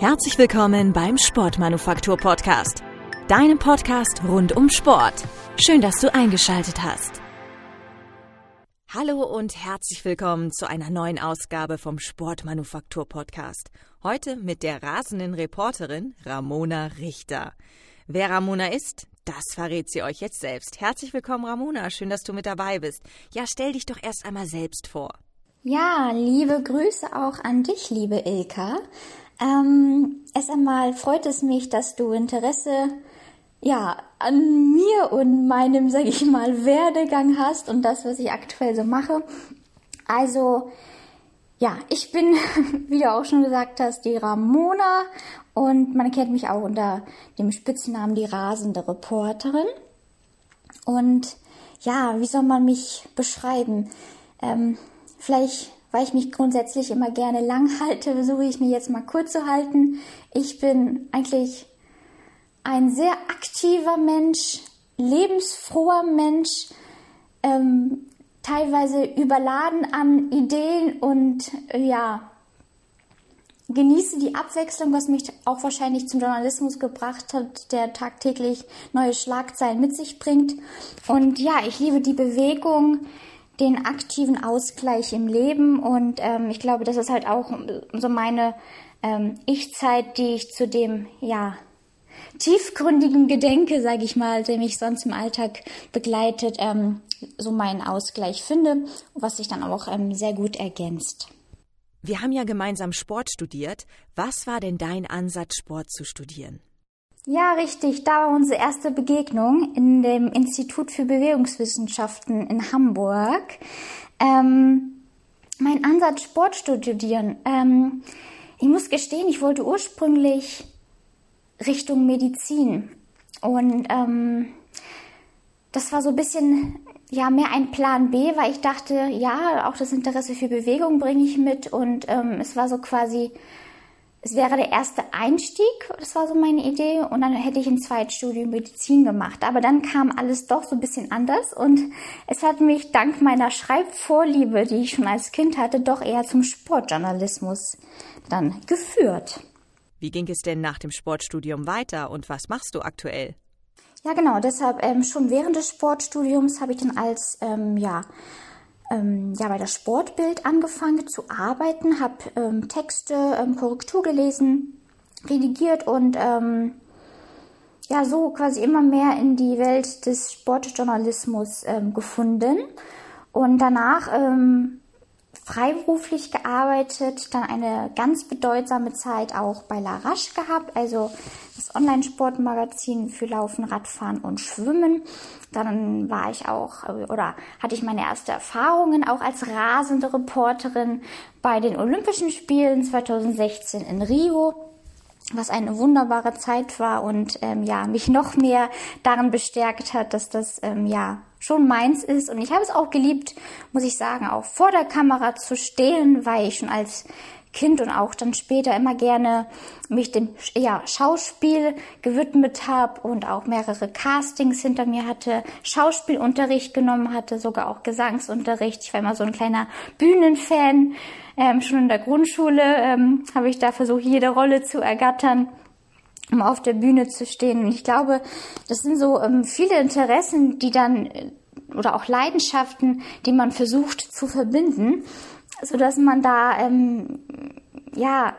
Herzlich willkommen beim Sportmanufaktur Podcast, deinem Podcast rund um Sport. Schön, dass du eingeschaltet hast. Hallo und herzlich willkommen zu einer neuen Ausgabe vom Sportmanufaktur Podcast. Heute mit der rasenden Reporterin Ramona Richter. Wer Ramona ist, das verrät sie euch jetzt selbst. Herzlich willkommen, Ramona. Schön, dass du mit dabei bist. Ja, stell dich doch erst einmal selbst vor. Ja, liebe Grüße auch an dich, liebe Ilka. Ähm, erst einmal freut es mich, dass du Interesse ja, an mir und meinem, sag ich mal, Werdegang hast und das, was ich aktuell so mache. Also, ja, ich bin, wie du auch schon gesagt hast, die Ramona und man kennt mich auch unter dem Spitznamen die rasende Reporterin. Und ja, wie soll man mich beschreiben? Ähm, vielleicht weil ich mich grundsätzlich immer gerne lang halte, versuche ich mir jetzt mal kurz zu halten. Ich bin eigentlich ein sehr aktiver Mensch, lebensfroher Mensch, ähm, teilweise überladen an Ideen und äh, ja, genieße die Abwechslung, was mich auch wahrscheinlich zum Journalismus gebracht hat, der tagtäglich neue Schlagzeilen mit sich bringt. Und ja, ich liebe die Bewegung, den aktiven Ausgleich im Leben und ähm, ich glaube, das ist halt auch so meine ähm, Ich-Zeit, die ich zu dem, ja, tiefgründigen Gedenke, sage ich mal, der mich sonst im Alltag begleitet, ähm, so meinen Ausgleich finde, was sich dann auch ähm, sehr gut ergänzt. Wir haben ja gemeinsam Sport studiert. Was war denn dein Ansatz, Sport zu studieren? Ja, richtig. Da war unsere erste Begegnung in dem Institut für Bewegungswissenschaften in Hamburg. Ähm, mein Ansatz, Sport studieren. Ähm, ich muss gestehen, ich wollte ursprünglich Richtung Medizin. Und ähm, das war so ein bisschen ja mehr ein Plan B, weil ich dachte, ja, auch das Interesse für Bewegung bringe ich mit. Und ähm, es war so quasi es wäre der erste Einstieg, das war so meine Idee, und dann hätte ich ein Zweitstudium Medizin gemacht. Aber dann kam alles doch so ein bisschen anders und es hat mich dank meiner Schreibvorliebe, die ich schon als Kind hatte, doch eher zum Sportjournalismus dann geführt. Wie ging es denn nach dem Sportstudium weiter und was machst du aktuell? Ja, genau, deshalb ähm, schon während des Sportstudiums habe ich dann als ähm, ja, ähm, ja, bei der Sportbild angefangen zu arbeiten, habe ähm, Texte, ähm, Korrektur gelesen, redigiert und ähm, ja, so quasi immer mehr in die Welt des Sportjournalismus ähm, gefunden. Und danach ähm, freiberuflich gearbeitet, dann eine ganz bedeutsame Zeit auch bei La Rache gehabt, also das Online-Sportmagazin für Laufen, Radfahren und Schwimmen. Dann war ich auch oder hatte ich meine erste Erfahrungen auch als rasende Reporterin bei den Olympischen Spielen 2016 in Rio was eine wunderbare Zeit war und ähm, ja mich noch mehr darin bestärkt hat, dass das ähm, ja schon meins ist und ich habe es auch geliebt, muss ich sagen, auch vor der Kamera zu stehen, weil ich schon als Kind und auch dann später immer gerne mich dem ja, Schauspiel gewidmet habe und auch mehrere Castings hinter mir hatte, Schauspielunterricht genommen hatte, sogar auch Gesangsunterricht. Ich war immer so ein kleiner Bühnenfan. Ähm, schon in der Grundschule ähm, habe ich da versucht, jede Rolle zu ergattern um auf der Bühne zu stehen. Und ich glaube, das sind so ähm, viele Interessen, die dann äh, oder auch Leidenschaften, die man versucht zu verbinden so dass man da ähm, ja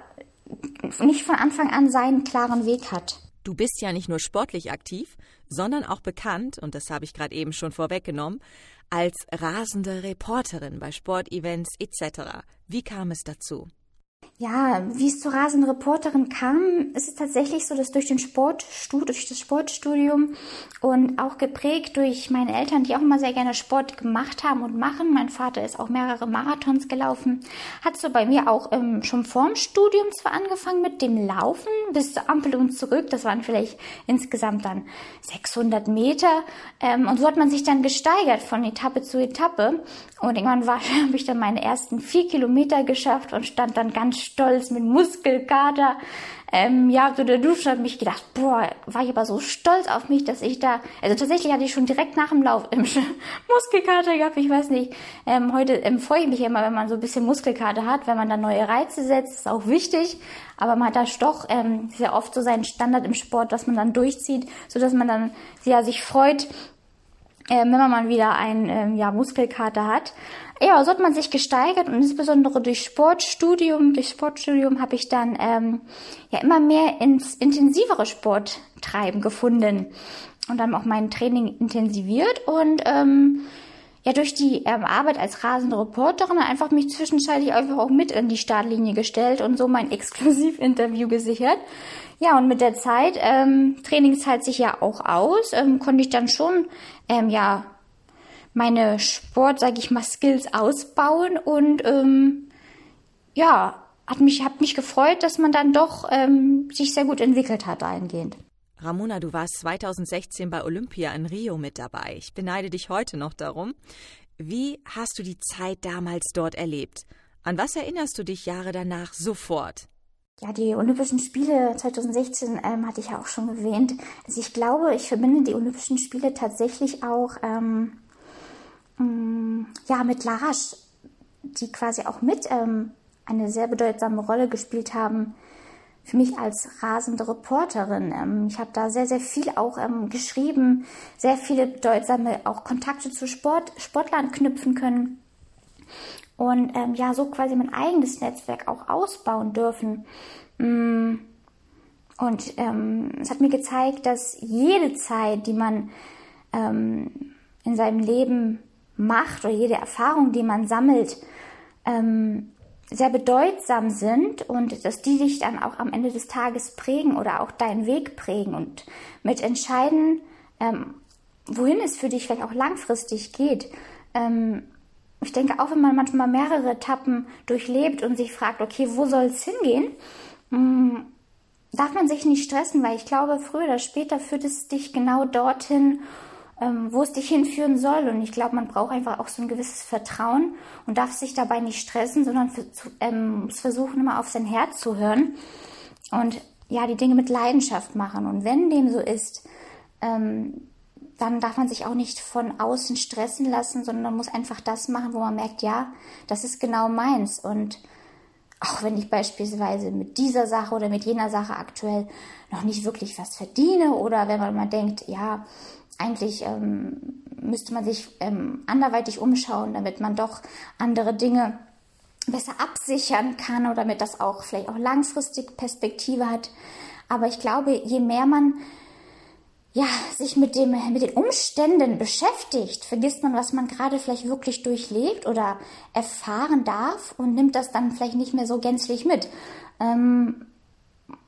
nicht von Anfang an seinen klaren Weg hat. Du bist ja nicht nur sportlich aktiv, sondern auch bekannt, und das habe ich gerade eben schon vorweggenommen, als rasende Reporterin bei Sportevents etc. Wie kam es dazu? Ja, wie es zur rasenden Reporterin kam, ist es tatsächlich so, dass durch den Sportstudium, durch das Sportstudium und auch geprägt durch meine Eltern, die auch immer sehr gerne Sport gemacht haben und machen. Mein Vater ist auch mehrere Marathons gelaufen. Hat so bei mir auch ähm, schon vorm Studium zwar angefangen mit dem Laufen bis zur Ampel und zurück. Das waren vielleicht insgesamt dann 600 Meter. Ähm, und so hat man sich dann gesteigert von Etappe zu Etappe. Und irgendwann habe ich dann meine ersten vier Kilometer geschafft und stand dann ganz stolz mit Muskelkater, ähm, ja, so der Dusche hat mich gedacht, boah, war ich aber so stolz auf mich, dass ich da, also tatsächlich hatte ich schon direkt nach dem Lauf ähm, Muskelkater gehabt, ich weiß nicht, ähm, heute ähm, freue ich mich immer, wenn man so ein bisschen Muskelkater hat, wenn man da neue Reize setzt, ist auch wichtig, aber man hat da doch ähm, sehr oft so seinen Standard im Sport, dass man dann durchzieht, so dass man dann ja sich freut, äh, wenn man mal wieder einen ähm, ja, Muskelkater hat. Ja, so hat man sich gesteigert und insbesondere durch Sportstudium, durch Sportstudium habe ich dann ähm, ja immer mehr ins intensivere Sporttreiben gefunden und dann auch mein Training intensiviert und ähm, ja durch die ähm, Arbeit als rasende Reporterin einfach mich zwischenzeitlich einfach auch mit in die Startlinie gestellt und so mein Exklusivinterview gesichert. Ja, und mit der Zeit, ähm, Training zahlt sich ja auch aus, ähm, konnte ich dann schon ähm, ja meine Sport, sage ich mal, Skills ausbauen und ähm, ja, hat mich, hat mich gefreut, dass man dann doch ähm, sich sehr gut entwickelt hat dahingehend. Ramona, du warst 2016 bei Olympia in Rio mit dabei. Ich beneide dich heute noch darum. Wie hast du die Zeit damals dort erlebt? An was erinnerst du dich Jahre danach sofort? Ja, die Olympischen Spiele 2016 ähm, hatte ich ja auch schon erwähnt. Also ich glaube, ich verbinde die Olympischen Spiele tatsächlich auch ähm, Mm, ja, mit Larasch, die quasi auch mit ähm, eine sehr bedeutsame Rolle gespielt haben für mich als rasende Reporterin. Ähm, ich habe da sehr, sehr viel auch ähm, geschrieben, sehr viele bedeutsame auch Kontakte zu Sport, Sportlern knüpfen können und ähm, ja, so quasi mein eigenes Netzwerk auch ausbauen dürfen. Mm, und ähm, es hat mir gezeigt, dass jede Zeit, die man ähm, in seinem Leben macht oder jede Erfahrung, die man sammelt, ähm, sehr bedeutsam sind und dass die dich dann auch am Ende des Tages prägen oder auch deinen Weg prägen und mit entscheiden, ähm, wohin es für dich vielleicht auch langfristig geht. Ähm, ich denke, auch wenn man manchmal mehrere Etappen durchlebt und sich fragt, okay, wo soll es hingehen, mh, darf man sich nicht stressen, weil ich glaube, früher oder später führt es dich genau dorthin, ähm, wo es dich hinführen soll. Und ich glaube, man braucht einfach auch so ein gewisses Vertrauen und darf sich dabei nicht stressen, sondern ähm, versuchen, immer auf sein Herz zu hören und ja, die Dinge mit Leidenschaft machen. Und wenn dem so ist, ähm, dann darf man sich auch nicht von außen stressen lassen, sondern man muss einfach das machen, wo man merkt, ja, das ist genau meins. Und auch wenn ich beispielsweise mit dieser Sache oder mit jener Sache aktuell noch nicht wirklich was verdiene oder wenn man mal denkt, ja, eigentlich ähm, müsste man sich ähm, anderweitig umschauen, damit man doch andere Dinge besser absichern kann oder damit das auch vielleicht auch langfristig Perspektive hat. Aber ich glaube, je mehr man ja, sich mit, dem, mit den Umständen beschäftigt, vergisst man, was man gerade vielleicht wirklich durchlebt oder erfahren darf und nimmt das dann vielleicht nicht mehr so gänzlich mit. Ähm,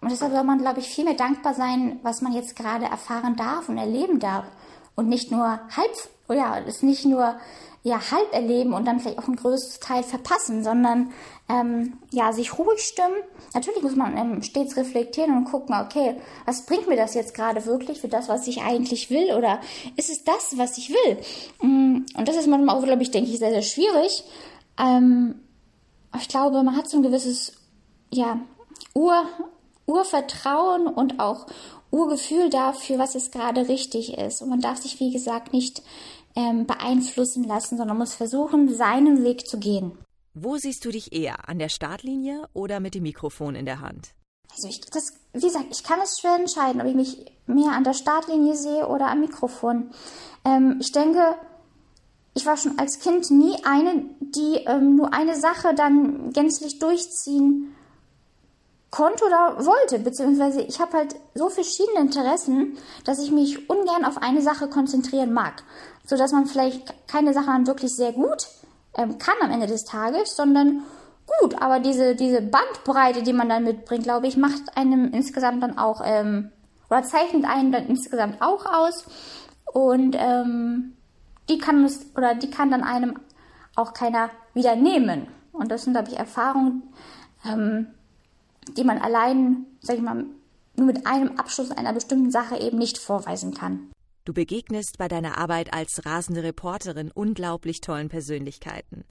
und deshalb soll man, glaube ich, viel mehr dankbar sein, was man jetzt gerade erfahren darf und erleben darf und nicht nur halb, ja, es nicht nur ja halb erleben und dann vielleicht auch ein größeres Teil verpassen, sondern ähm, ja sich ruhig stimmen. Natürlich muss man ähm, stets reflektieren und gucken, okay, was bringt mir das jetzt gerade wirklich für das, was ich eigentlich will, oder ist es das, was ich will? Mm, und das ist manchmal auch, glaube ich, denke ich, sehr sehr schwierig. Ähm, ich glaube, man hat so ein gewisses ja Ur Urvertrauen und auch Urgefühl dafür, was es gerade richtig ist. Und man darf sich, wie gesagt, nicht ähm, beeinflussen lassen, sondern muss versuchen, seinen Weg zu gehen. Wo siehst du dich eher? An der Startlinie oder mit dem Mikrofon in der Hand? Also ich, das, wie gesagt, ich kann es schwer entscheiden, ob ich mich mehr an der Startlinie sehe oder am Mikrofon. Ähm, ich denke, ich war schon als Kind nie eine, die ähm, nur eine Sache dann gänzlich durchziehen konnte oder wollte, beziehungsweise ich habe halt so verschiedene Interessen, dass ich mich ungern auf eine Sache konzentrieren mag, so dass man vielleicht keine Sache dann wirklich sehr gut ähm, kann am Ende des Tages, sondern gut, aber diese diese Bandbreite, die man dann mitbringt, glaube ich, macht einem insgesamt dann auch ähm, oder zeichnet einen dann insgesamt auch aus. Und ähm, die kann es oder die kann dann einem auch keiner wieder nehmen. Und das sind glaube ich Erfahrungen ähm, die man allein, sag ich mal, nur mit einem Abschluss einer bestimmten Sache eben nicht vorweisen kann. Du begegnest bei deiner Arbeit als rasende Reporterin unglaublich tollen Persönlichkeiten.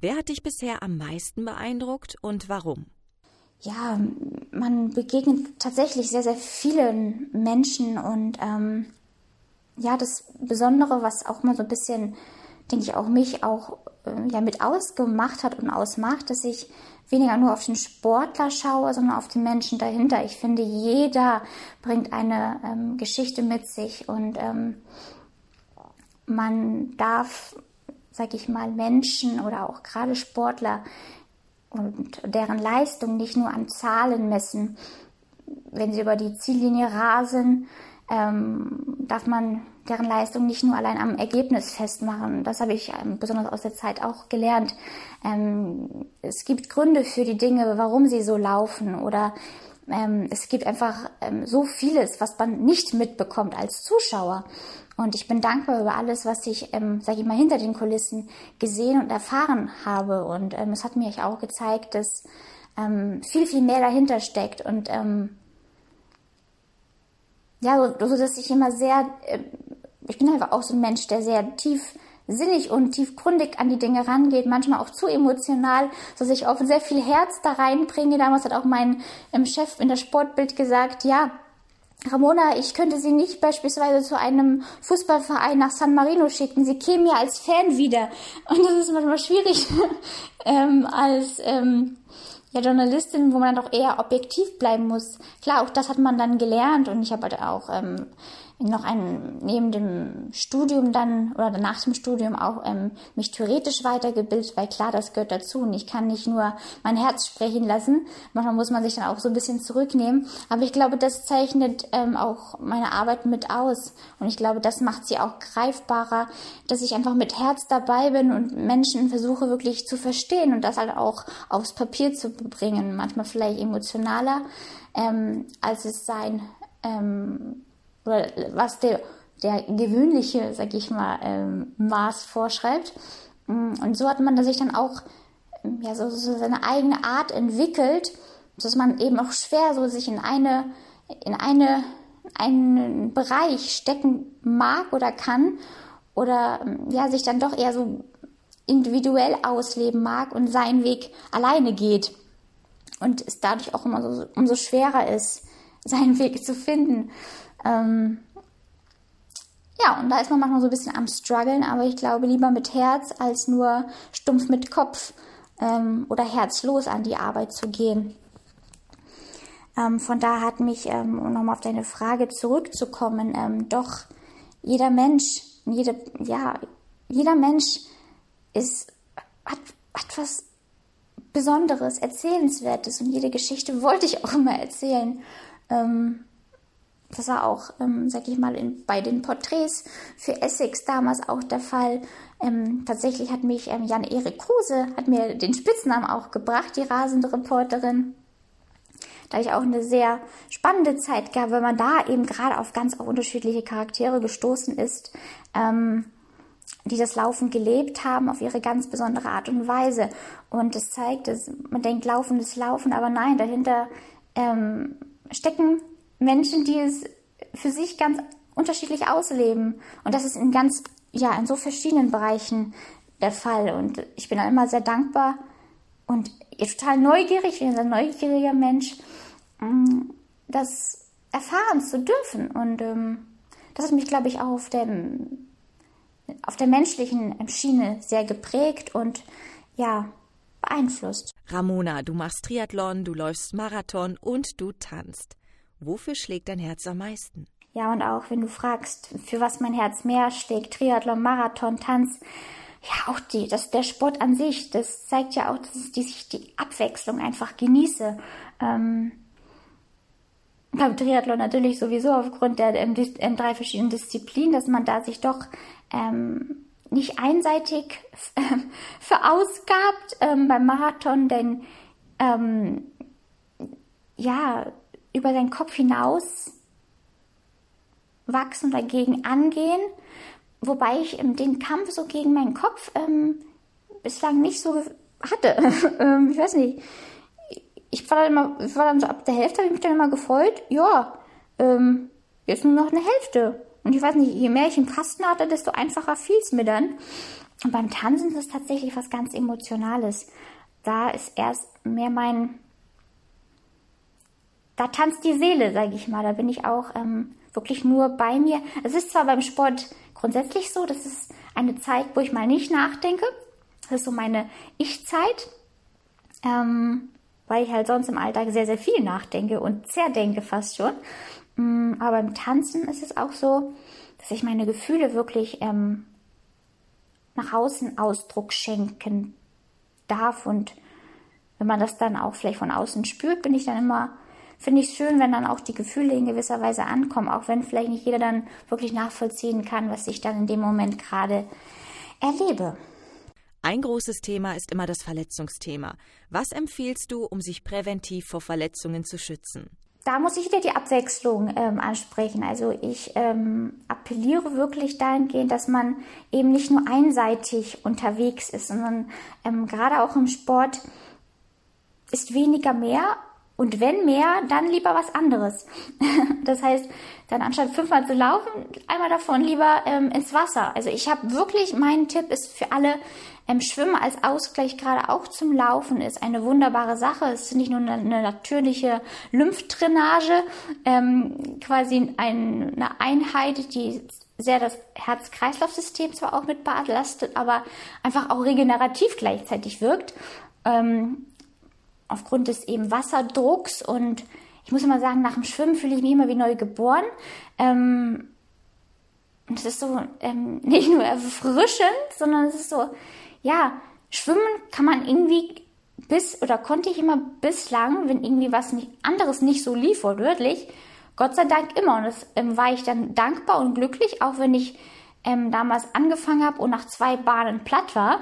Wer hat dich bisher am meisten beeindruckt und warum? ja, man begegnet tatsächlich sehr, sehr vielen Menschen und ähm, ja, das Besondere, was auch mal so ein bisschen, denke ich, auch mich auch äh, ja mit ausgemacht hat und ausmacht, dass ich weniger nur auf den Sportler schaue, sondern auf den Menschen dahinter. Ich finde, jeder bringt eine ähm, Geschichte mit sich und ähm, man darf, sag ich mal, Menschen oder auch gerade Sportler und deren Leistung nicht nur an Zahlen messen. Wenn sie über die Ziellinie rasen, ähm, darf man deren Leistung nicht nur allein am Ergebnis festmachen. Das habe ich ähm, besonders aus der Zeit auch gelernt. Ähm, es gibt Gründe für die Dinge, warum sie so laufen oder ähm, es gibt einfach ähm, so vieles, was man nicht mitbekommt als Zuschauer. Und ich bin dankbar über alles, was ich, ähm, sage ich mal, hinter den Kulissen gesehen und erfahren habe. Und ähm, es hat mir auch gezeigt, dass viel, viel mehr dahinter steckt. Und ja, so, so dass ich immer sehr, äh, ich bin einfach auch so ein Mensch, der sehr tief sinnig und tiefgründig an die Dinge rangeht, manchmal auch zu emotional, dass ich auch sehr viel Herz da reinbringe. Damals hat auch mein ähm, Chef in der Sportbild gesagt, ja, Ramona, ich könnte Sie nicht beispielsweise zu einem Fußballverein nach San Marino schicken. Sie kämen ja als Fan wieder. Und das ist manchmal schwierig ähm, als ähm, ja, Journalistin, wo man dann doch eher objektiv bleiben muss. Klar, auch das hat man dann gelernt und ich habe halt auch ähm, noch ein, neben dem Studium dann oder nach dem Studium auch ähm, mich theoretisch weitergebildet, weil klar, das gehört dazu und ich kann nicht nur mein Herz sprechen lassen. Manchmal muss man sich dann auch so ein bisschen zurücknehmen. Aber ich glaube, das zeichnet ähm, auch meine Arbeit mit aus und ich glaube, das macht sie auch greifbarer, dass ich einfach mit Herz dabei bin und Menschen versuche wirklich zu verstehen und das halt auch aufs Papier zu bringen. Manchmal vielleicht emotionaler, ähm, als es sein ähm, oder was der, der gewöhnliche, sag ich mal, ähm, Maß vorschreibt. Mm, und so hat man sich dann auch ähm, ja, so, so seine eigene Art entwickelt, dass man eben auch schwer so sich in eine, in eine, einen Bereich stecken mag oder kann oder ähm, ja, sich dann doch eher so individuell ausleben mag und seinen Weg alleine geht. Und es dadurch auch immer so, umso schwerer ist, seinen Weg zu finden. Ähm, ja, und da ist man manchmal so ein bisschen am struggeln, aber ich glaube lieber mit Herz als nur stumpf mit Kopf ähm, oder herzlos an die Arbeit zu gehen. Ähm, von da hat mich, ähm, um nochmal auf deine Frage zurückzukommen, ähm, doch jeder Mensch, jede, ja, jeder Mensch ist, hat, hat was Besonderes, Erzählenswertes und jede Geschichte wollte ich auch immer erzählen. Ähm, das war auch, ähm, sag ich mal, in, bei den Porträts für Essex damals auch der Fall. Ähm, tatsächlich hat mich ähm, Jan-Erik Kruse, hat mir den Spitznamen auch gebracht, die rasende Reporterin. Da ich auch eine sehr spannende Zeit gab, weil man da eben gerade auf ganz auch unterschiedliche Charaktere gestoßen ist, ähm, die das Laufen gelebt haben auf ihre ganz besondere Art und Weise. Und es zeigt, dass man denkt, Laufen ist Laufen, aber nein, dahinter ähm, stecken Menschen, die es für sich ganz unterschiedlich ausleben. Und das ist in ganz, ja, in so verschiedenen Bereichen der Fall. Und ich bin dann immer sehr dankbar und total neugierig, ich bin ein neugieriger Mensch, mm, das erfahren zu dürfen. Und ähm, das hat mich, glaube ich, auch auf dem auf der menschlichen Schiene sehr geprägt und ja, beeinflusst. Ramona, du machst Triathlon, du läufst Marathon und du tanzt. Wofür schlägt dein Herz am meisten? Ja, und auch wenn du fragst, für was mein Herz mehr schlägt, Triathlon, Marathon, Tanz, ja, auch die, das, der Sport an sich, das zeigt ja auch, dass ich die Abwechslung einfach genieße. Ähm, beim Triathlon natürlich sowieso aufgrund der ähm, ähm, drei verschiedenen Disziplinen, dass man da sich doch ähm, nicht einseitig verausgabt ähm, beim Marathon, denn ähm, ja, über seinen Kopf hinaus wachsen, dagegen angehen, wobei ich den Kampf so gegen meinen Kopf ähm, bislang nicht so hatte. ähm, ich weiß nicht. Ich war dann immer, ich war dann so ab der Hälfte, habe ich mich dann immer gefreut, ja, ähm, jetzt nur noch eine Hälfte. Und ich weiß nicht, je mehr ich im Kasten hatte, desto einfacher fiel es mir dann. Und beim Tanzen ist es tatsächlich was ganz Emotionales. Da ist erst mehr mein da tanzt die Seele, sage ich mal. Da bin ich auch ähm, wirklich nur bei mir. Es ist zwar beim Sport grundsätzlich so, das ist eine Zeit, wo ich mal nicht nachdenke. Das ist so meine Ich-Zeit, ähm, weil ich halt sonst im Alltag sehr, sehr viel nachdenke und zerdenke fast schon. Ähm, aber beim Tanzen ist es auch so, dass ich meine Gefühle wirklich ähm, nach außen Ausdruck schenken darf. Und wenn man das dann auch vielleicht von außen spürt, bin ich dann immer finde ich es schön, wenn dann auch die Gefühle in gewisser Weise ankommen, auch wenn vielleicht nicht jeder dann wirklich nachvollziehen kann, was ich dann in dem Moment gerade erlebe. Ein großes Thema ist immer das Verletzungsthema. Was empfiehlst du, um sich präventiv vor Verletzungen zu schützen? Da muss ich wieder die Abwechslung ähm, ansprechen. Also ich ähm, appelliere wirklich dahingehend, dass man eben nicht nur einseitig unterwegs ist, sondern ähm, gerade auch im Sport ist weniger mehr und wenn mehr, dann lieber was anderes. das heißt, dann anstatt fünfmal zu laufen, einmal davon lieber ähm, ins Wasser. Also ich habe wirklich, mein Tipp ist für alle, ähm, Schwimmen als Ausgleich gerade auch zum Laufen ist eine wunderbare Sache. Es ist nicht nur eine, eine natürliche Lymphdrainage, ähm, quasi ein, eine Einheit, die sehr das Herz-Kreislauf-System zwar auch mit belastet, aber einfach auch regenerativ gleichzeitig wirkt. Ähm, aufgrund des eben Wasserdrucks und ich muss immer sagen, nach dem Schwimmen fühle ich mich immer wie neu geboren. Ähm, und es ist so ähm, nicht nur erfrischend, sondern es ist so, ja, schwimmen kann man irgendwie bis oder konnte ich immer bislang, wenn irgendwie was nicht, anderes nicht so lief, wortwörtlich, Gott sei Dank immer. Und das ähm, war ich dann dankbar und glücklich, auch wenn ich ähm, damals angefangen habe und nach zwei Bahnen platt war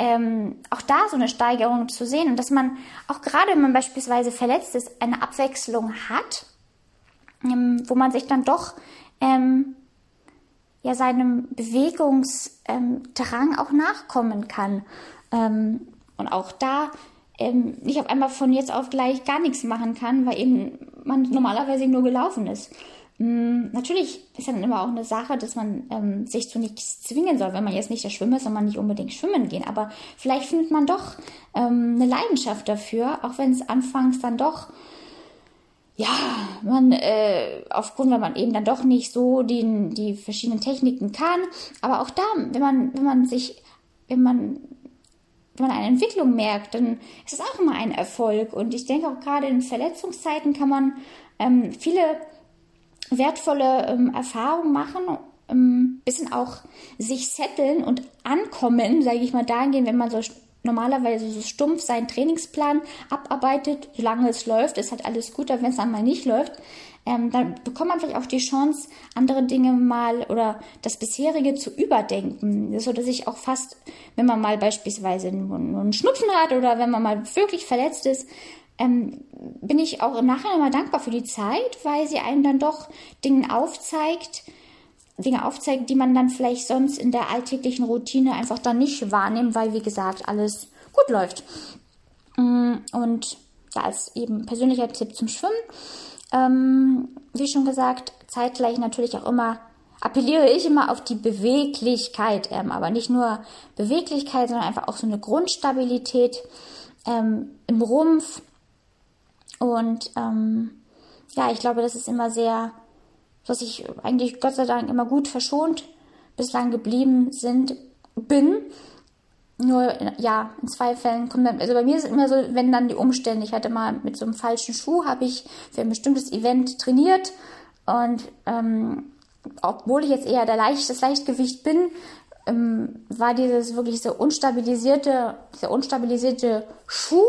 ähm, auch da so eine Steigerung zu sehen und dass man auch gerade, wenn man beispielsweise verletzt ist, eine Abwechslung hat, ähm, wo man sich dann doch ähm, ja seinem Bewegungsdrang auch nachkommen kann. Ähm, und auch da ähm, nicht auf einmal von jetzt auf gleich gar nichts machen kann, weil eben man normalerweise nur gelaufen ist. Mm, natürlich ist dann immer auch eine Sache, dass man ähm, sich zu nichts zwingen soll. Wenn man jetzt nicht der Schwimmer ist, soll man nicht unbedingt schwimmen gehen. Aber vielleicht findet man doch ähm, eine Leidenschaft dafür, auch wenn es anfangs dann doch, ja, man äh, aufgrund, weil man eben dann doch nicht so die, die verschiedenen Techniken kann. Aber auch da, wenn man, wenn man sich, wenn man wenn man eine Entwicklung merkt, dann ist es auch immer ein Erfolg. Und ich denke auch gerade in Verletzungszeiten kann man ähm, viele wertvolle ähm, Erfahrungen machen, ähm, bisschen auch sich setteln und ankommen, sage ich mal, dahingehend, wenn man so normalerweise so stumpf seinen Trainingsplan abarbeitet, solange es läuft, ist halt alles gut, aber wenn es einmal nicht läuft, ähm, dann bekommt man vielleicht auch die Chance, andere Dinge mal oder das bisherige zu überdenken. So dass ich auch fast, wenn man mal beispielsweise nur einen Schnupfen hat oder wenn man mal wirklich verletzt ist, ähm, bin ich auch im Nachhinein mal dankbar für die Zeit, weil sie einem dann doch Dinge aufzeigt, Dinge aufzeigt, die man dann vielleicht sonst in der alltäglichen Routine einfach dann nicht wahrnimmt, weil wie gesagt alles gut läuft. Mm, und ja, als eben persönlicher Tipp zum Schwimmen, ähm, wie schon gesagt, zeitgleich natürlich auch immer appelliere ich immer auf die Beweglichkeit, ähm, aber nicht nur Beweglichkeit, sondern einfach auch so eine Grundstabilität ähm, im Rumpf, und ähm, ja, ich glaube, das ist immer sehr, was ich eigentlich Gott sei Dank immer gut verschont bislang geblieben sind, bin. Nur, ja, in zwei Fällen kommt dann, also bei mir ist es immer so, wenn dann die Umstände, ich hatte mal mit so einem falschen Schuh, habe ich für ein bestimmtes Event trainiert und ähm, obwohl ich jetzt eher der Leicht, das Leichtgewicht bin, ähm, war dieses wirklich so unstabilisierte, dieser unstabilisierte Schuh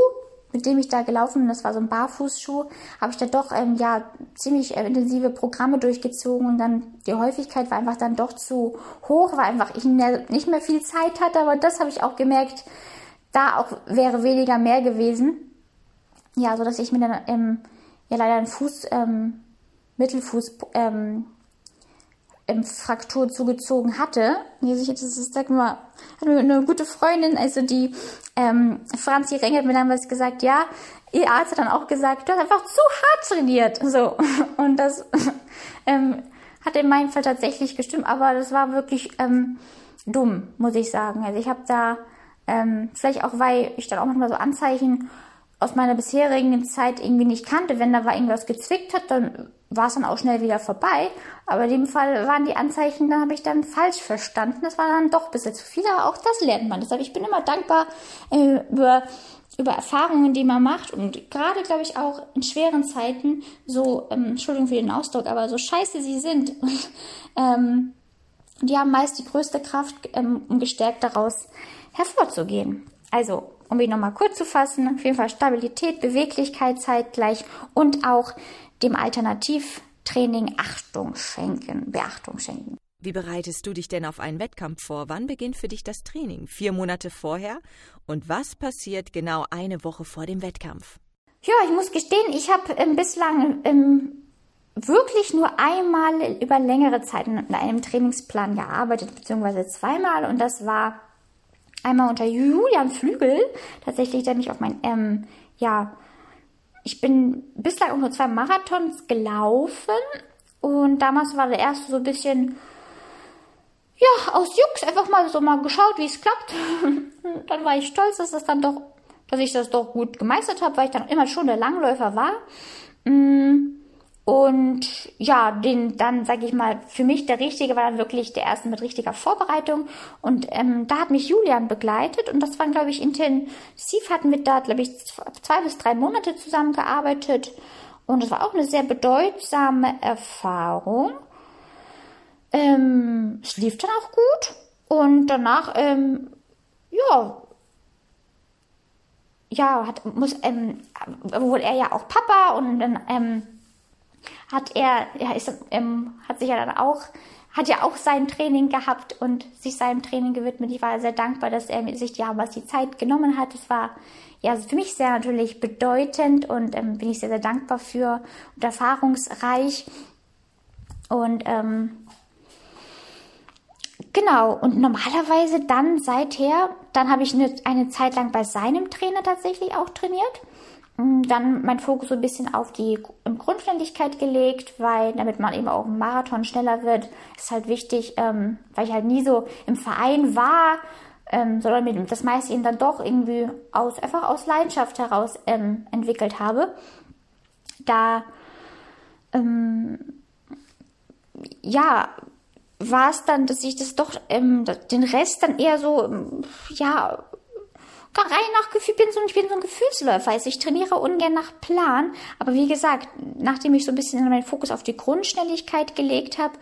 mit dem ich da gelaufen bin, das war so ein Barfußschuh, habe ich da doch ähm, ja ziemlich äh, intensive Programme durchgezogen und dann die Häufigkeit war einfach dann doch zu hoch, weil einfach ich nicht mehr viel Zeit hatte, aber das habe ich auch gemerkt, da auch wäre weniger mehr gewesen. Ja, so dass ich mir dann ähm, ja leider einen Fuß ähm, Mittelfuß ähm, Fraktur zugezogen hatte. Ich, das ist, sag mal, eine gute Freundin, also die ähm, Franzi Reng hat mir damals gesagt, ja, ihr Arzt hat dann auch gesagt, du hast einfach zu hart trainiert. So. Und das ähm, hat in meinem Fall tatsächlich gestimmt, aber das war wirklich ähm, dumm, muss ich sagen. Also ich habe da, ähm, vielleicht auch, weil ich dann auch manchmal so Anzeichen aus meiner bisherigen Zeit irgendwie nicht kannte. Wenn da war irgendwas gezwickt hat, dann war es dann auch schnell wieder vorbei. Aber in dem Fall waren die Anzeichen, da habe ich dann falsch verstanden. Das war dann doch ein bisschen zu viel, aber auch das lernt man. Deshalb, ich bin immer dankbar äh, über, über Erfahrungen, die man macht. Und gerade, glaube ich, auch in schweren Zeiten, so, ähm, Entschuldigung für den Ausdruck, aber so scheiße sie sind, ähm, die haben meist die größte Kraft, ähm, um gestärkt daraus hervorzugehen. Also, um ihn nochmal kurz zu fassen, auf jeden Fall Stabilität, Beweglichkeit zeitgleich und auch dem Alternativtraining Achtung schenken, Beachtung schenken. Wie bereitest du dich denn auf einen Wettkampf vor? Wann beginnt für dich das Training? Vier Monate vorher? Und was passiert genau eine Woche vor dem Wettkampf? Ja, ich muss gestehen, ich habe ähm, bislang ähm, wirklich nur einmal über längere Zeit in einem Trainingsplan gearbeitet, beziehungsweise zweimal. Und das war einmal unter Julian Flügel, tatsächlich, der mich auf mein, ähm, ja, ich bin bislang auch nur zwei Marathons gelaufen und damals war der erste so ein bisschen, ja, aus Jux einfach mal so mal geschaut, wie es klappt. dann war ich stolz, dass das dann doch, dass ich das doch gut gemeistert habe, weil ich dann immer schon der Langläufer war. Mm. Und ja, den dann, sage ich mal, für mich der richtige war dann wirklich der erste mit richtiger Vorbereitung. Und ähm, da hat mich Julian begleitet und das waren, glaube ich, intensiv, hatten wir da, glaube ich, zwei bis drei Monate zusammengearbeitet. Und es war auch eine sehr bedeutsame Erfahrung. Ähm, es lief dann auch gut. Und danach, ähm, ja, ja, hat, muss, ähm, wurde er ja auch Papa und dann, ähm, hat er, ja, ist, ähm, hat sich ja dann auch, hat ja auch sein Training gehabt und sich seinem Training gewidmet. Ich war sehr dankbar, dass er sich was die Zeit genommen hat. Es war ja für mich sehr natürlich bedeutend und ähm, bin ich sehr, sehr dankbar für und erfahrungsreich. Und ähm, genau, und normalerweise dann seither, dann habe ich eine, eine Zeit lang bei seinem Trainer tatsächlich auch trainiert. Mm, dann mein Fokus so ein bisschen auf die Grundständigkeit gelegt, weil damit man eben auch im Marathon schneller wird, ist halt wichtig, ähm, weil ich halt nie so im Verein war, ähm, sondern mir das meiste eben dann doch irgendwie aus einfach aus Leidenschaft heraus ähm, entwickelt habe. Da ähm, ja war es dann, dass ich das doch ähm, den Rest dann eher so ja rein nach Gefühl, bin so, ich bin so ein Gefühlsläufer. Also ich trainiere ungern nach Plan. Aber wie gesagt, nachdem ich so ein bisschen meinen Fokus auf die Grundschnelligkeit gelegt habe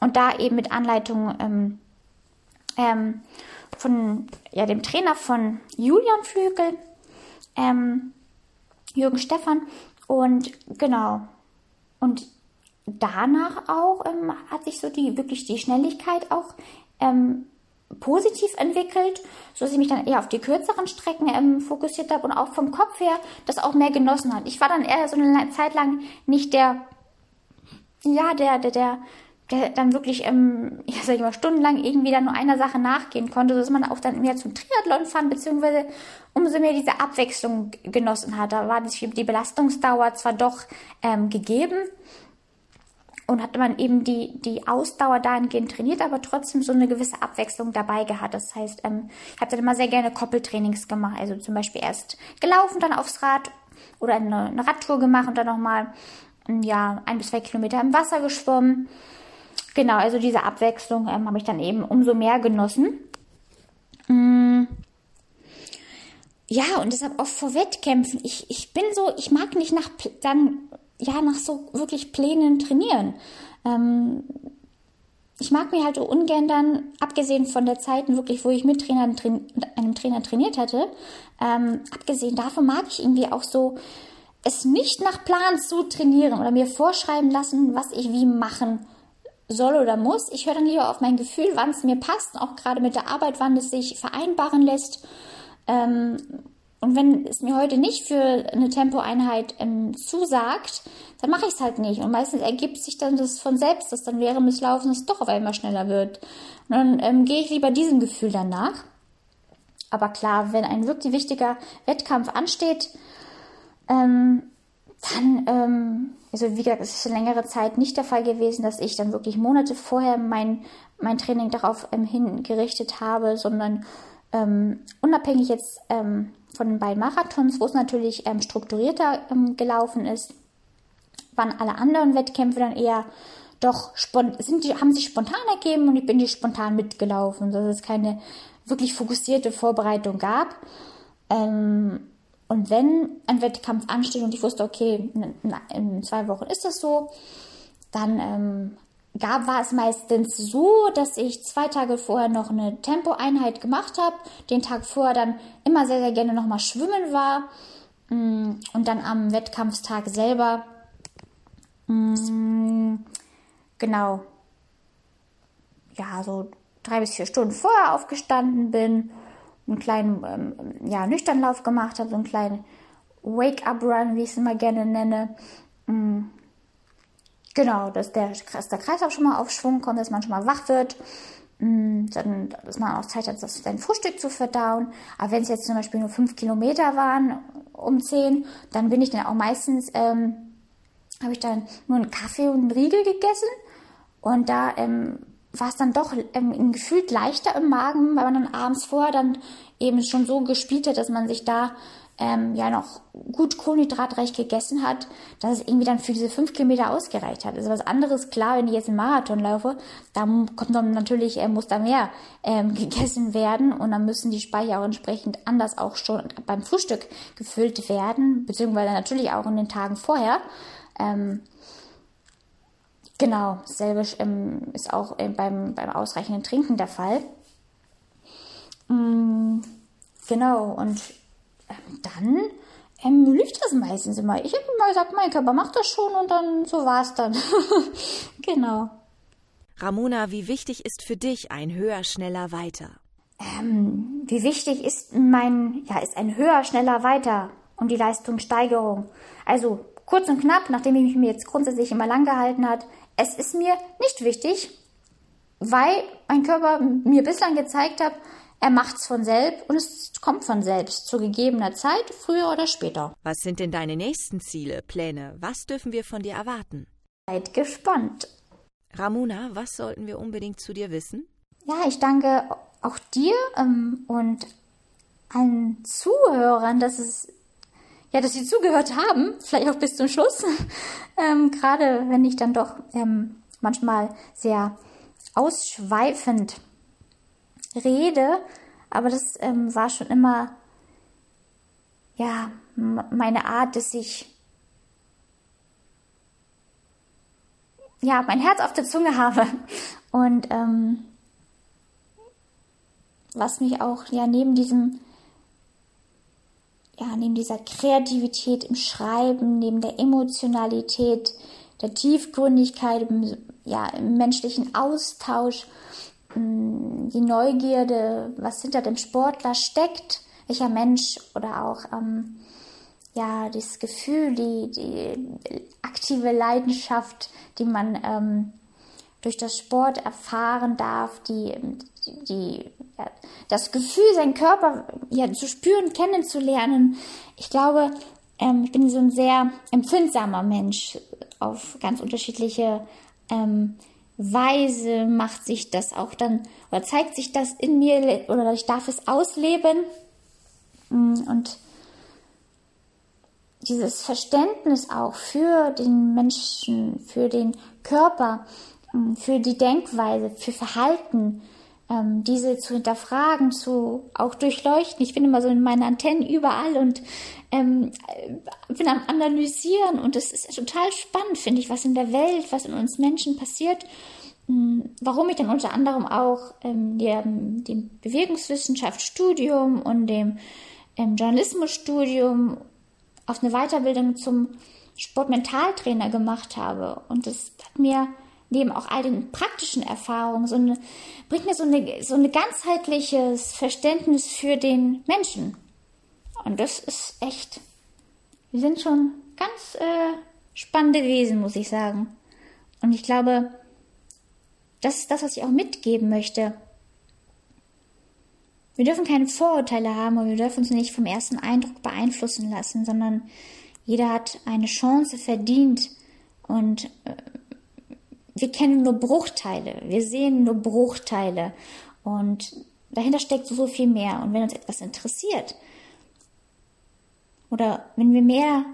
und da eben mit Anleitung ähm, ähm, von ja, dem Trainer von Julian Flügel, ähm, Jürgen Stefan und genau. Und danach auch ähm, hat sich so die wirklich die Schnelligkeit auch ähm, positiv entwickelt, so dass ich mich dann eher auf die kürzeren Strecken ähm, fokussiert habe und auch vom Kopf her das auch mehr genossen hat. Ich war dann eher so eine Zeit lang nicht der, ja, der, der, der, der dann wirklich, ähm, ja, sag ich mal, stundenlang irgendwie dann nur einer Sache nachgehen konnte, sodass man auch dann mehr zum Triathlon fand, beziehungsweise umso mehr diese Abwechslung genossen hat. Da war die Belastungsdauer zwar doch ähm, gegeben, und hat man eben die, die Ausdauer dahingehend trainiert, aber trotzdem so eine gewisse Abwechslung dabei gehabt. Das heißt, ähm, ich habe dann immer sehr gerne Koppeltrainings gemacht. Also zum Beispiel erst gelaufen, dann aufs Rad oder eine, eine Radtour gemacht und dann nochmal ja, ein bis zwei Kilometer im Wasser geschwommen. Genau, also diese Abwechslung ähm, habe ich dann eben umso mehr genossen. Mm. Ja, und deshalb auch vor Wettkämpfen. Ich, ich bin so, ich mag nicht nach dann ja, nach so wirklich Plänen trainieren. Ähm, ich mag mir halt ungern dann, abgesehen von der Zeiten wirklich, wo ich mit, Trainer, mit einem Trainer trainiert hatte, ähm, abgesehen davon mag ich irgendwie auch so, es nicht nach Plan zu trainieren oder mir vorschreiben lassen, was ich wie machen soll oder muss. Ich höre dann lieber auf mein Gefühl, wann es mir passt, auch gerade mit der Arbeit, wann es sich vereinbaren lässt. Ähm, und wenn es mir heute nicht für eine Tempoeinheit ähm, zusagt, dann mache ich es halt nicht. Und meistens ergibt sich dann das von selbst, dass dann während des Laufens doch auf einmal schneller wird. Und dann ähm, gehe ich lieber diesem Gefühl danach. Aber klar, wenn ein wirklich wichtiger Wettkampf ansteht, ähm, dann, ähm, also wie gesagt, es ist längere Zeit nicht der Fall gewesen, dass ich dann wirklich Monate vorher mein, mein Training darauf ähm, hingerichtet habe, sondern ähm, unabhängig jetzt ähm, von den beiden Marathons, wo es natürlich ähm, strukturierter ähm, gelaufen ist, waren alle anderen Wettkämpfe dann eher doch sind die, haben sich spontan ergeben und ich bin die spontan mitgelaufen, dass es keine wirklich fokussierte Vorbereitung gab. Ähm, und wenn ein Wettkampf ansteht und ich wusste, okay, in, zwei Wochen ist das so, dann ähm, gab, war es meistens so, dass ich zwei Tage vorher noch eine Tempoeinheit gemacht habe, den Tag vorher dann immer sehr, sehr gerne nochmal schwimmen war mm, und dann am Wettkampfstag selber mm, genau ja so drei bis vier Stunden vorher aufgestanden bin, einen kleinen ähm, ja Nüchternlauf gemacht habe, so einen kleinen Wake-up-Run, wie ich es immer gerne nenne. Genau, dass der, dass der Kreislauf schon mal auf Schwung kommt, dass man schon mal wach wird. Mm, dann, dass man auch Zeit hat, das, sein Frühstück zu verdauen. Aber wenn es jetzt zum Beispiel nur fünf Kilometer waren um zehn, dann bin ich dann auch meistens, ähm, habe ich dann nur einen Kaffee und einen Riegel gegessen. Und da ähm, war es dann doch ähm, gefühlt leichter im Magen, weil man dann abends vorher dann eben schon so gespielt hat, dass man sich da ähm, ja noch gut kohlenhydratreich gegessen hat, dass es irgendwie dann für diese fünf Kilometer ausgereicht hat. Also was anderes, klar, wenn ich jetzt einen Marathon laufe, dann kommt dann natürlich, äh, muss da mehr ähm, gegessen werden und dann müssen die Speicher auch entsprechend anders auch schon beim Frühstück gefüllt werden, beziehungsweise natürlich auch in den Tagen vorher. Ähm, genau, selbe ähm, ist auch äh, beim, beim ausreichenden Trinken der Fall. Mm, genau, und dann ähm, lief das meistens immer. Ich habe immer gesagt, mein Körper macht das schon und dann so war es dann. genau. Ramona, wie wichtig ist für dich ein höher, schneller, weiter? Ähm, wie wichtig ist mein, ja, ist ein höher, schneller, weiter und die Leistungssteigerung? Also kurz und knapp, nachdem ich mich jetzt grundsätzlich immer lang gehalten hat, es ist mir nicht wichtig, weil mein Körper mir bislang gezeigt hat, er macht's von selbst und es kommt von selbst zu gegebener Zeit, früher oder später. Was sind denn deine nächsten Ziele, Pläne? Was dürfen wir von dir erwarten? Seid gespannt. Ramona, was sollten wir unbedingt zu dir wissen? Ja, ich danke auch dir ähm, und allen Zuhörern, dass es ja, dass sie zugehört haben, vielleicht auch bis zum Schluss. ähm, Gerade wenn ich dann doch ähm, manchmal sehr ausschweifend rede, aber das ähm, war schon immer ja meine Art, dass ich ja mein Herz auf der Zunge habe. Und ähm, was mich auch ja neben diesem ja neben dieser Kreativität im Schreiben, neben der Emotionalität, der Tiefgründigkeit, im, ja im menschlichen Austausch die Neugierde, was hinter dem Sportler steckt, welcher Mensch oder auch ähm, ja dieses Gefühl, die, die aktive Leidenschaft, die man ähm, durch das Sport erfahren darf, die, die ja, das Gefühl, seinen Körper ja, zu spüren, kennenzulernen. Ich glaube, ähm, ich bin so ein sehr empfindsamer Mensch auf ganz unterschiedliche ähm, Weise macht sich das auch dann oder zeigt sich das in mir oder ich darf es ausleben. Mm, und dieses Verständnis auch für den Menschen, für den Körper, mm, für die Denkweise, für Verhalten, ähm, diese zu hinterfragen, zu auch durchleuchten. Ich bin immer so in meinen Antennen überall und ähm, bin am Analysieren und es ist total spannend, finde ich, was in der Welt, was in uns Menschen passiert. Hm, warum ich dann unter anderem auch ähm, dem, dem Bewegungswissenschaftsstudium und dem ähm, Journalismusstudium auf eine Weiterbildung zum Sportmentaltrainer gemacht habe. Und das hat mir neben auch all den praktischen Erfahrungen so eine, bringt mir so eine, so ein ganzheitliches Verständnis für den Menschen. Und das ist echt, wir sind schon ganz äh, spannende Wesen, muss ich sagen. Und ich glaube, das ist das, was ich auch mitgeben möchte. Wir dürfen keine Vorurteile haben und wir dürfen uns nicht vom ersten Eindruck beeinflussen lassen, sondern jeder hat eine Chance verdient und äh, wir kennen nur Bruchteile, wir sehen nur Bruchteile und dahinter steckt so viel mehr. Und wenn uns etwas interessiert, oder wenn wir mehr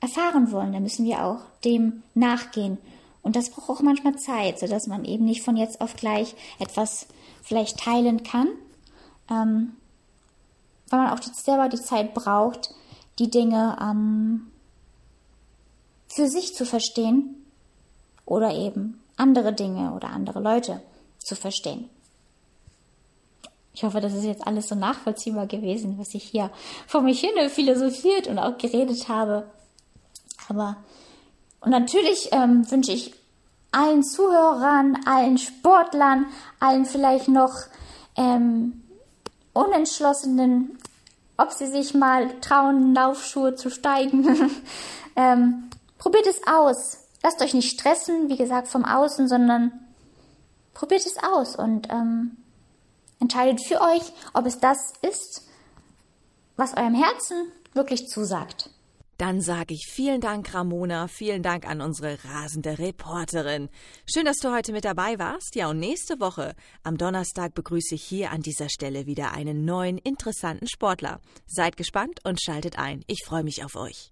erfahren wollen, dann müssen wir auch dem nachgehen. Und das braucht auch manchmal Zeit, sodass man eben nicht von jetzt auf gleich etwas vielleicht teilen kann, ähm, weil man auch selber die Zeit braucht, die Dinge ähm, für sich zu verstehen oder eben andere Dinge oder andere Leute zu verstehen. Ich hoffe, das ist jetzt alles so nachvollziehbar gewesen, was ich hier vor mich hin philosophiert und auch geredet habe. Aber und natürlich ähm, wünsche ich allen Zuhörern, allen Sportlern, allen vielleicht noch ähm, Unentschlossenen, ob sie sich mal trauen, Laufschuhe zu steigen. ähm, probiert es aus. Lasst euch nicht stressen, wie gesagt, vom Außen, sondern probiert es aus und ähm, entscheidet für euch, ob es das ist, was eurem Herzen wirklich zusagt. Dann sage ich vielen Dank, Ramona. Vielen Dank an unsere rasende Reporterin. Schön, dass du heute mit dabei warst. Ja, und nächste Woche, am Donnerstag, begrüße ich hier an dieser Stelle wieder einen neuen, interessanten Sportler. Seid gespannt und schaltet ein. Ich freue mich auf euch.